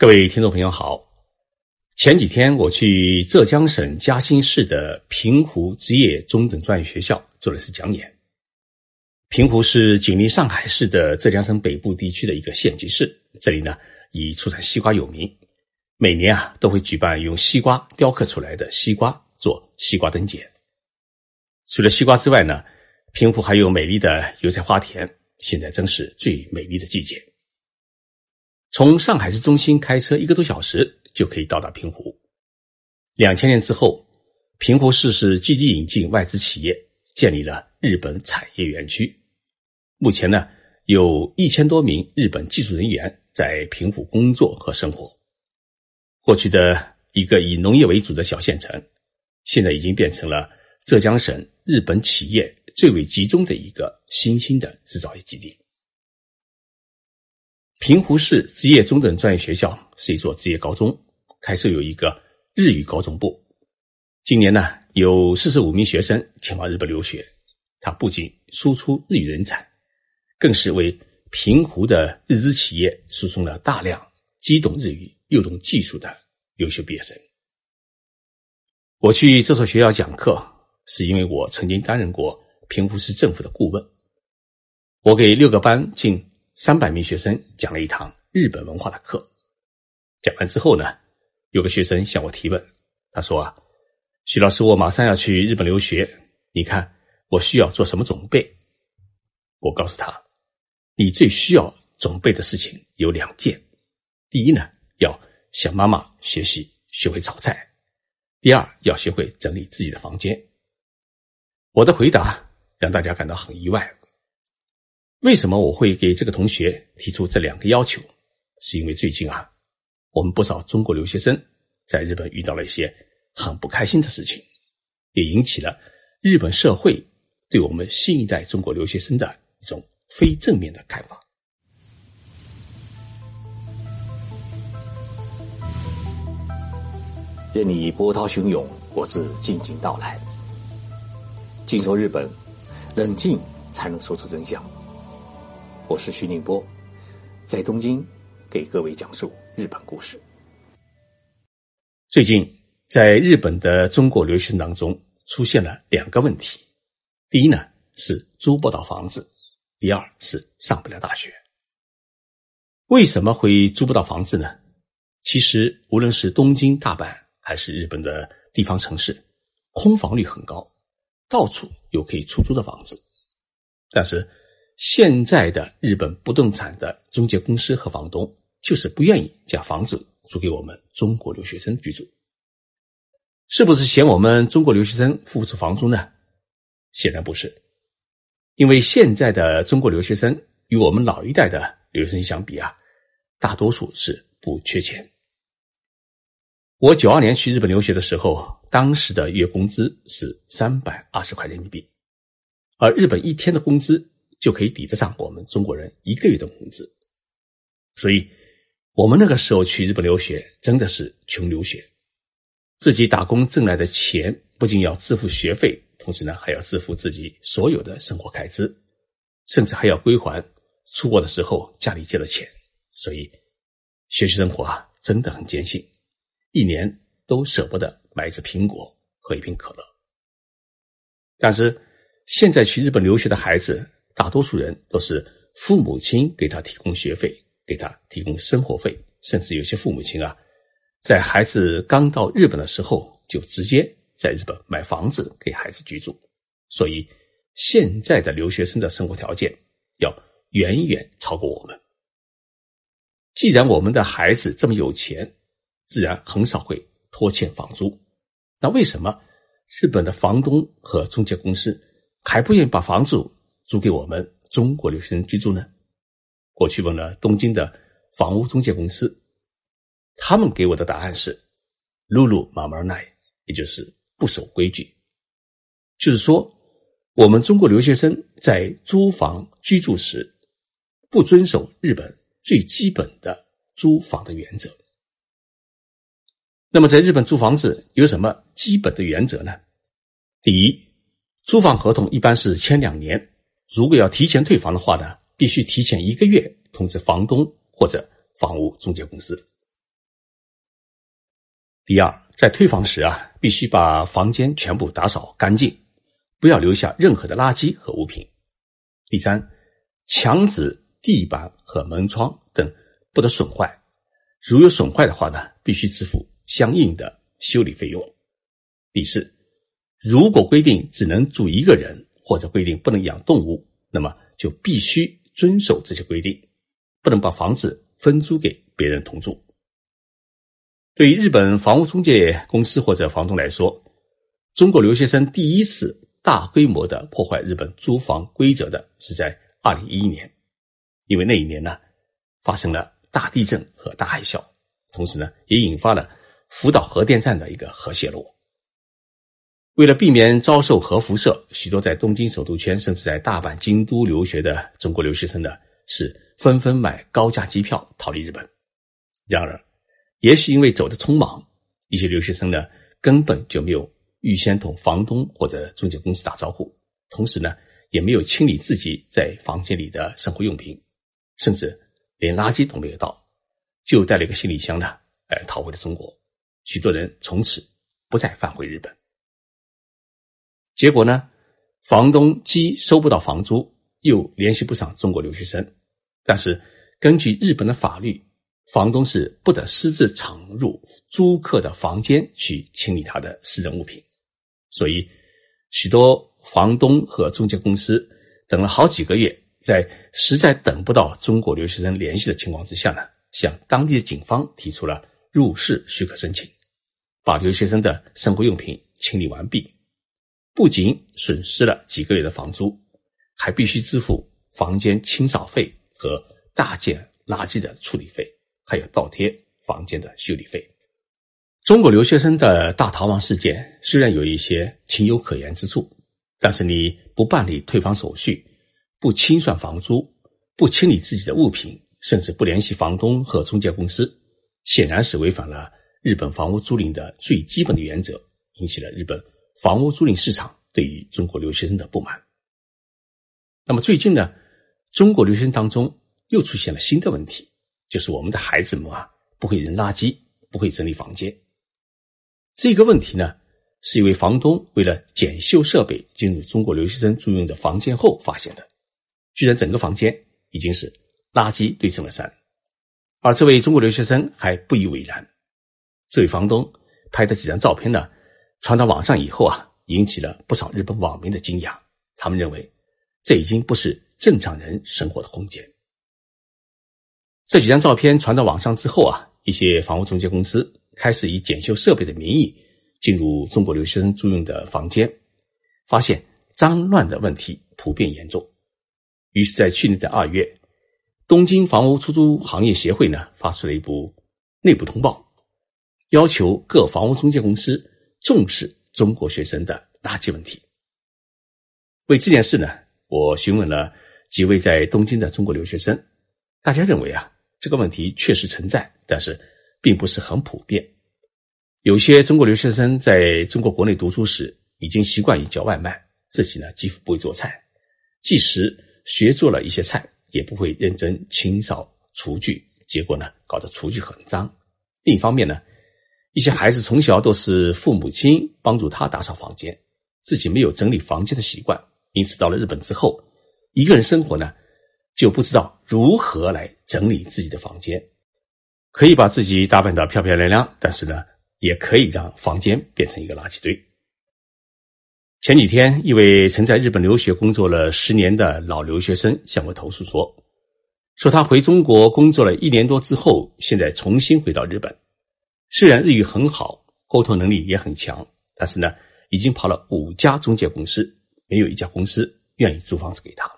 各位听众朋友好，前几天我去浙江省嘉兴市的平湖职业中等专业学校做了一次讲演。平湖是紧邻上海市的浙江省北部地区的一个县级市，这里呢以出产西瓜有名，每年啊都会举办用西瓜雕刻出来的西瓜做西瓜灯节。除了西瓜之外呢，平湖还有美丽的油菜花田，现在正是最美丽的季节。从上海市中心开车一个多小时就可以到达平湖。两千年之后，平湖市是积极引进外资企业，建立了日本产业园区。目前呢，有一千多名日本技术人员在平湖工作和生活。过去的一个以农业为主的小县城，现在已经变成了浙江省日本企业最为集中的一个新兴的制造业基地。平湖市职业中等专业学校是一所职业高中，开设有一个日语高中部。今年呢，有四十五名学生前往日本留学。它不仅输出日语人才，更是为平湖的日资企业输送了大量既懂日语又懂技术的优秀毕业生。我去这所学校讲课，是因为我曾经担任过平湖市政府的顾问。我给六个班进。三百名学生讲了一堂日本文化的课，讲完之后呢，有个学生向我提问，他说：“啊，徐老师，我马上要去日本留学，你看我需要做什么准备？”我告诉他：“你最需要准备的事情有两件，第一呢，要向妈妈学习学会炒菜；第二，要学会整理自己的房间。”我的回答让大家感到很意外。为什么我会给这个同学提出这两个要求？是因为最近啊，我们不少中国留学生在日本遇到了一些很不开心的事情，也引起了日本社会对我们新一代中国留学生的一种非正面的看法。任你波涛汹涌，我自静静到来。静说日本，冷静才能说出真相。我是徐宁波，在东京给各位讲述日本故事。最近，在日本的中国留学生当中出现了两个问题：第一呢是租不到房子；第二是上不了大学。为什么会租不到房子呢？其实，无论是东京、大阪，还是日本的地方城市，空房率很高，到处有可以出租的房子，但是。现在的日本不动产的中介公司和房东，就是不愿意将房子租给我们中国留学生居住，是不是嫌我们中国留学生付不出房租呢？显然不是，因为现在的中国留学生与我们老一代的留学生相比啊，大多数是不缺钱。我九二年去日本留学的时候，当时的月工资是三百二十块人民币，而日本一天的工资。就可以抵得上我们中国人一个月的工资，所以，我们那个时候去日本留学真的是穷留学，自己打工挣来的钱不仅要支付学费，同时呢还要支付自己所有的生活开支，甚至还要归还出国的时候家里借的钱，所以，学习生活啊真的很艰辛，一年都舍不得买一只苹果和一瓶可乐。但是，现在去日本留学的孩子。大多数人都是父母亲给他提供学费，给他提供生活费，甚至有些父母亲啊，在孩子刚到日本的时候就直接在日本买房子给孩子居住。所以，现在的留学生的生活条件要远远超过我们。既然我们的孩子这么有钱，自然很少会拖欠房租。那为什么日本的房东和中介公司还不愿意把房子？租给我们中国留学生居住呢？我去问了东京的房屋中介公司，他们给我的答案是“露露马马奈”，也就是不守规矩。就是说，我们中国留学生在租房居住时，不遵守日本最基本的租房的原则。那么，在日本租房子有什么基本的原则呢？第一，租房合同一般是签两年。如果要提前退房的话呢，必须提前一个月通知房东或者房屋中介公司。第二，在退房时啊，必须把房间全部打扫干净，不要留下任何的垃圾和物品。第三，墙纸、地板和门窗等不得损坏，如有损坏的话呢，必须支付相应的修理费用。第四，如果规定只能住一个人，或者规定不能养动物，那么就必须遵守这些规定，不能把房子分租给别人同住。对于日本房屋中介公司或者房东来说，中国留学生第一次大规模的破坏日本租房规则的是在二零一一年，因为那一年呢发生了大地震和大海啸，同时呢也引发了福岛核电站的一个核泄漏。为了避免遭受核辐射，许多在东京首都圈甚至在大阪、京都留学的中国留学生呢，是纷纷买高价机票逃离日本。然而，也许因为走的匆忙，一些留学生呢根本就没有预先同房东或者中介公司打招呼，同时呢也没有清理自己在房间里的生活用品，甚至连垃圾都没有倒，就带了一个行李箱呢，哎，逃回了中国。许多人从此不再返回日本。结果呢，房东既收不到房租，又联系不上中国留学生。但是根据日本的法律，房东是不得私自闯入租客的房间去清理他的私人物品。所以，许多房东和中介公司等了好几个月，在实在等不到中国留学生联系的情况之下呢，向当地的警方提出了入室许可申请，把留学生的生活用品清理完毕。不仅损失了几个月的房租，还必须支付房间清扫费和大件垃圾的处理费，还有倒贴房间的修理费。中国留学生的大逃亡事件虽然有一些情有可原之处，但是你不办理退房手续，不清算房租，不清理自己的物品，甚至不联系房东和中介公司，显然是违反了日本房屋租赁的最基本的原则，引起了日本。房屋租赁市场对于中国留学生的不满。那么最近呢，中国留学生当中又出现了新的问题，就是我们的孩子们啊不会扔垃圾，不会整理房间。这个问题呢，是一位房东为了检修设备进入中国留学生租用的房间后发现的，居然整个房间已经是垃圾堆成了山，而这位中国留学生还不以为然。这位房东拍的几张照片呢？传到网上以后啊，引起了不少日本网民的惊讶。他们认为，这已经不是正常人生活的空间。这几张照片传到网上之后啊，一些房屋中介公司开始以检修设备的名义进入中国留学生租用的房间，发现脏乱的问题普遍严重。于是，在去年的二月，东京房屋出租行业协会呢发出了一部内部通报，要求各房屋中介公司。重视中国学生的垃圾问题。为这件事呢，我询问了几位在东京的中国留学生，大家认为啊，这个问题确实存在，但是并不是很普遍。有些中国留学生在中国国内读书时，已经习惯于叫外卖，自己呢几乎不会做菜，即使学做了一些菜，也不会认真清扫厨具，结果呢，搞得厨具很脏。另一方面呢。一些孩子从小都是父母亲帮助他打扫房间，自己没有整理房间的习惯，因此到了日本之后，一个人生活呢，就不知道如何来整理自己的房间。可以把自己打扮得漂漂亮亮，但是呢，也可以让房间变成一个垃圾堆。前几天，一位曾在日本留学工作了十年的老留学生向我投诉说，说他回中国工作了一年多之后，现在重新回到日本。虽然日语很好，沟通能力也很强，但是呢，已经跑了五家中介公司，没有一家公司愿意租房子给他。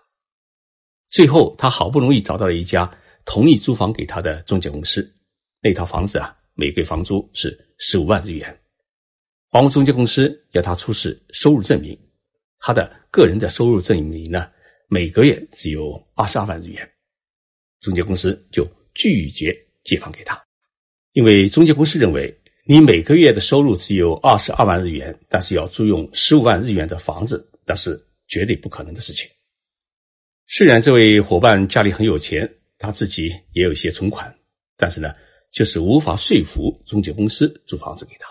最后，他好不容易找到了一家同意租房给他的中介公司，那套房子啊，每个月房租是十五万日元。房屋中介公司要他出示收入证明，他的个人的收入证明呢，每个月只有二十二万日元，中介公司就拒绝借房给他。因为中介公司认为，你每个月的收入只有二十二万日元，但是要租用十五万日元的房子，那是绝对不可能的事情。虽然这位伙伴家里很有钱，他自己也有一些存款，但是呢，就是无法说服中介公司租房子给他。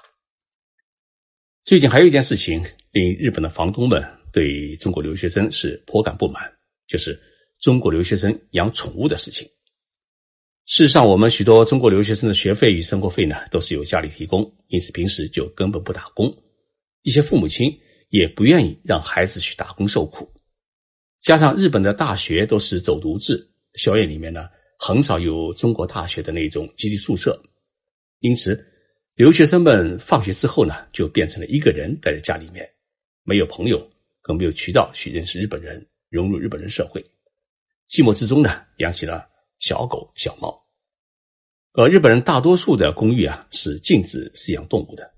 最近还有一件事情令日本的房东们对中国留学生是颇感不满，就是中国留学生养宠物的事情。事实上，我们许多中国留学生的学费与生活费呢，都是由家里提供，因此平时就根本不打工。一些父母亲也不愿意让孩子去打工受苦。加上日本的大学都是走读制，校园里面呢很少有中国大学的那种集体宿舍，因此留学生们放学之后呢，就变成了一个人待在家里面，没有朋友，更没有渠道去认识日本人，融入日本人社会。寂寞之中呢，养起了小狗、小猫。而日本人大多数的公寓啊是禁止饲养动物的。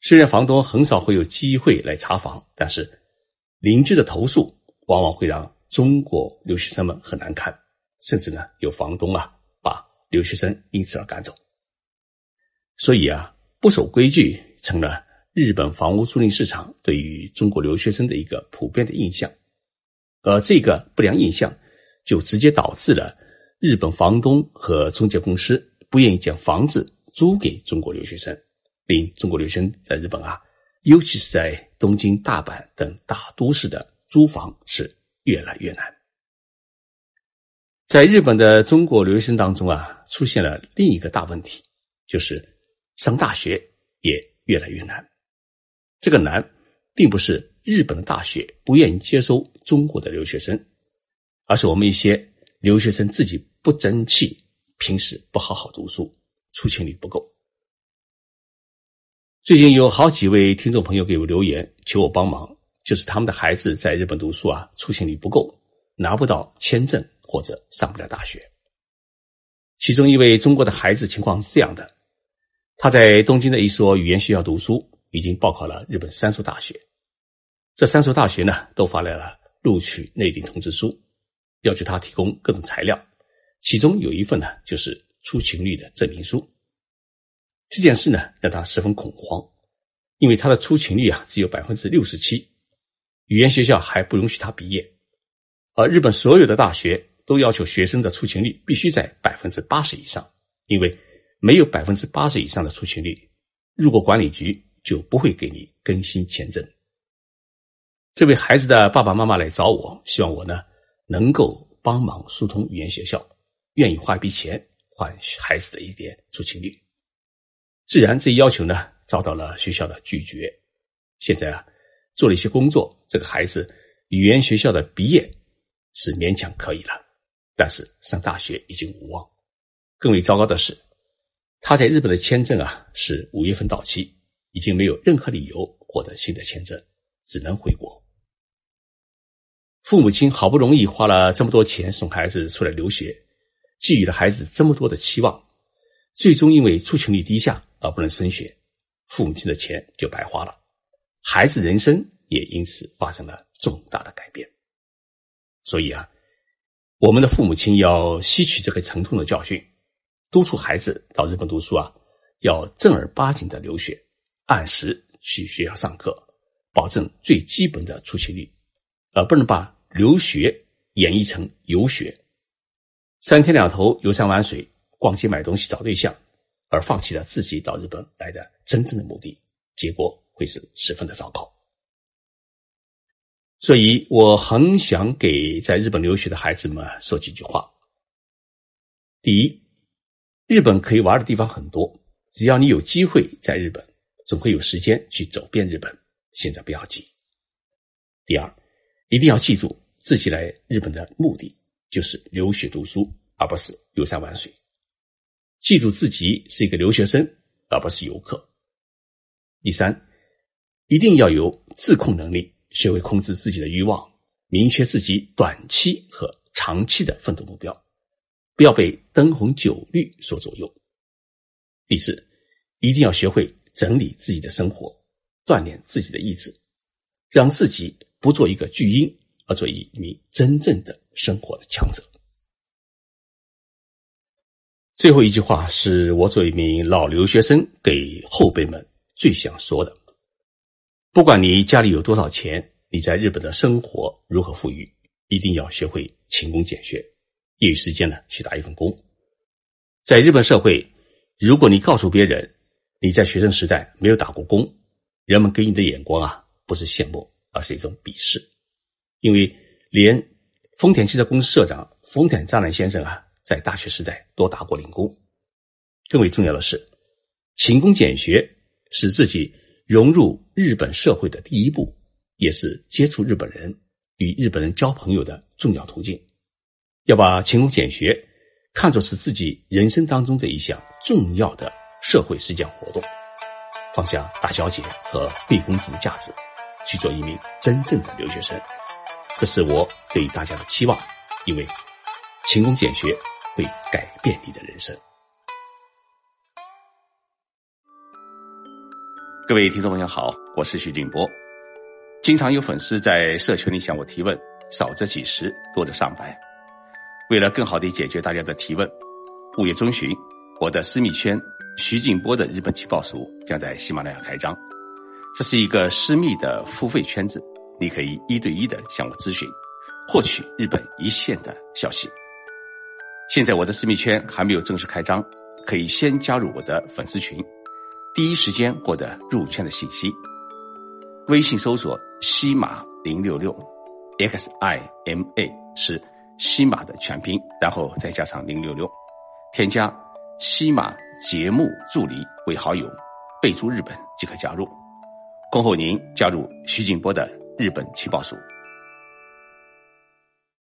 虽然房东很少会有机会来查房，但是邻居的投诉往往会让中国留学生们很难堪，甚至呢有房东啊把留学生因此而赶走。所以啊，不守规矩成了日本房屋租赁市场对于中国留学生的一个普遍的印象，而这个不良印象就直接导致了。日本房东和中介公司不愿意将房子租给中国留学生，令中国留学生在日本啊，尤其是在东京、大阪等大都市的租房是越来越难。在日本的中国留学生当中啊，出现了另一个大问题，就是上大学也越来越难。这个难，并不是日本的大学不愿意接收中国的留学生，而是我们一些。留学生自己不争气，平时不好好读书，出勤率不够。最近有好几位听众朋友给我留言，求我帮忙，就是他们的孩子在日本读书啊，出勤率不够，拿不到签证或者上不了大学。其中一位中国的孩子情况是这样的：他在东京的一所语言学校读书，已经报考了日本三所大学，这三所大学呢都发来了录取内定通知书。要求他提供各种材料，其中有一份呢，就是出勤率的证明书。这件事呢，让他十分恐慌，因为他的出勤率啊只有百分之六十七，语言学校还不允许他毕业，而日本所有的大学都要求学生的出勤率必须在百分之八十以上，因为没有百分之八十以上的出勤率，入国管理局就不会给你更新签证。这位孩子的爸爸妈妈来找我，希望我呢。能够帮忙疏通语言学校，愿意花一笔钱换孩子的一点出勤率，自然这一要求呢遭到了学校的拒绝。现在啊，做了一些工作，这个孩子语言学校的毕业是勉强可以了，但是上大学已经无望。更为糟糕的是，他在日本的签证啊是五月份到期，已经没有任何理由获得新的签证，只能回国。父母亲好不容易花了这么多钱送孩子出来留学，寄予了孩子这么多的期望，最终因为出勤率低下而不能升学，父母亲的钱就白花了，孩子人生也因此发生了重大的改变。所以啊，我们的父母亲要吸取这个沉痛的教训，督促孩子到日本读书啊，要正儿八经的留学，按时去学校上课，保证最基本的出勤率，而不能把。留学演绎成游学，三天两头游山玩水、逛街买东西、找对象，而放弃了自己到日本来的真正的目的，结果会是十分的糟糕。所以，我很想给在日本留学的孩子们说几句话。第一，日本可以玩的地方很多，只要你有机会在日本，总会有时间去走遍日本。现在不要急。第二，一定要记住。自己来日本的目的就是留学读书，而不是游山玩水。记住自己是一个留学生，而不是游客。第三，一定要有自控能力，学会控制自己的欲望，明确自己短期和长期的奋斗目标，不要被灯红酒绿所左右。第四，一定要学会整理自己的生活，锻炼自己的意志，让自己不做一个巨婴。而做一名真正的生活的强者。最后一句话是我作为一名老留学生给后辈们最想说的：不管你家里有多少钱，你在日本的生活如何富裕，一定要学会勤工俭学，业余时间呢去打一份工。在日本社会，如果你告诉别人你在学生时代没有打过工，人们给你的眼光啊，不是羡慕，而是一种鄙视，因为连丰田汽车公司社长丰田章男先生啊，在大学时代都打过零工。更为重要的是，勤工俭学是自己融入日本社会的第一步，也是接触日本人、与日本人交朋友的重要途径。要把勤工俭学看作是自己人生当中的一项重要的社会实践活动，放下大小姐和贵公子的架子，去做一名真正的留学生。这是我对大家的期望，因为勤工俭学会改变你的人生。各位听众朋友好，我是徐静波。经常有粉丝在社群里向我提问，少则几十，多则上百。为了更好地解决大家的提问，五月中旬，我的私密圈徐静波的日本情报署将在喜马拉雅开张。这是一个私密的付费圈子，你可以一对一的向我咨询，获取日本一线的消息。现在我的私密圈还没有正式开张，可以先加入我的粉丝群。第一时间获得入圈的信息。微信搜索“西马零六六 ”，X I M A 是西马的全拼，然后再加上零六六，添加西马节目助理为好友，备注日本即可加入。恭候您加入徐静波的日本情报署。